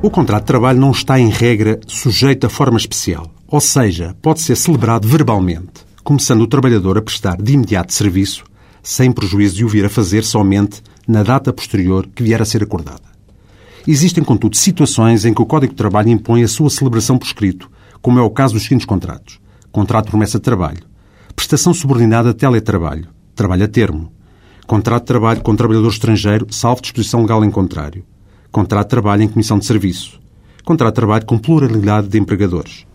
O contrato de trabalho não está, em regra, sujeito a forma especial, ou seja, pode ser celebrado verbalmente, começando o trabalhador a prestar de imediato serviço, sem prejuízo de o vir a fazer somente na data posterior que vier a ser acordada. Existem, contudo, situações em que o Código de Trabalho impõe a sua celebração por escrito, como é o caso dos seguintes contratos. Contrato de promessa de trabalho, prestação subordinada a teletrabalho, trabalho a termo, contrato de trabalho com trabalhador estrangeiro, salvo disposição legal em contrário, contrato de trabalho em comissão de serviço, contrato de trabalho com pluralidade de empregadores,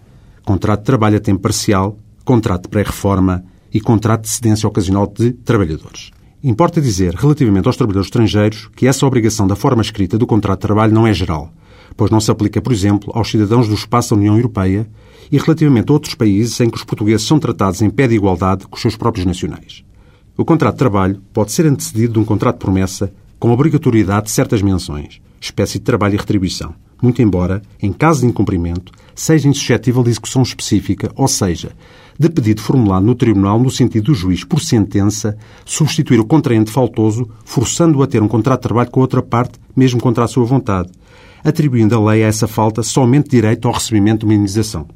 contrato de trabalho a tempo parcial, contrato de pré-reforma e contrato de cedência ocasional de trabalhadores. Importa dizer, relativamente aos trabalhadores estrangeiros, que essa obrigação da forma escrita do contrato de trabalho não é geral, pois não se aplica, por exemplo, aos cidadãos do espaço da União Europeia e relativamente a outros países em que os portugueses são tratados em pé de igualdade com os seus próprios nacionais. O contrato de trabalho pode ser antecedido de um contrato de promessa com obrigatoriedade de certas menções, espécie de trabalho e retribuição, muito embora, em caso de incumprimento, seja insuscetível de execução específica, ou seja, de pedido formulado no Tribunal no sentido do juiz, por sentença, substituir o contraente faltoso, forçando-o a ter um contrato de trabalho com outra parte, mesmo contra a sua vontade, atribuindo a lei a essa falta somente direito ao recebimento de uma indenização.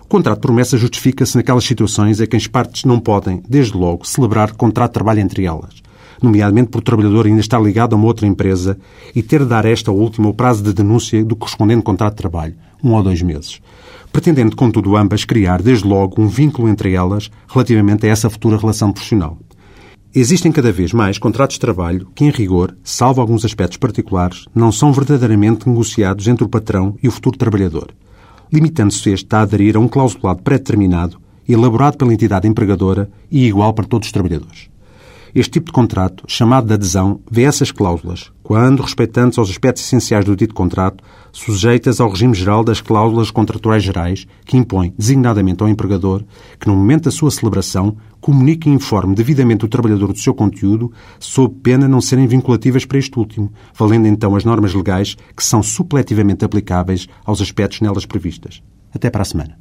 O contrato de promessa justifica-se naquelas situações em que as partes não podem, desde logo, celebrar contrato de trabalho entre elas, nomeadamente por o trabalhador ainda estar ligado a uma outra empresa e ter de dar esta última o prazo de denúncia do correspondente contrato de trabalho, um ou dois meses, pretendendo, contudo, ambas criar, desde logo, um vínculo entre elas relativamente a essa futura relação profissional. Existem cada vez mais contratos de trabalho que, em rigor, salvo alguns aspectos particulares, não são verdadeiramente negociados entre o patrão e o futuro trabalhador, limitando-se este a aderir a um clausulado pré-determinado, elaborado pela entidade empregadora e igual para todos os trabalhadores. Este tipo de contrato, chamado de adesão, vê essas cláusulas, quando respeitantes aos aspectos essenciais do dito contrato, sujeitas ao regime geral das cláusulas contratuais gerais, que impõe, designadamente ao empregador, que no momento da sua celebração comunique e informe devidamente o trabalhador do seu conteúdo, sob pena não serem vinculativas para este último, valendo então as normas legais que são supletivamente aplicáveis aos aspectos nelas previstas. Até para a semana.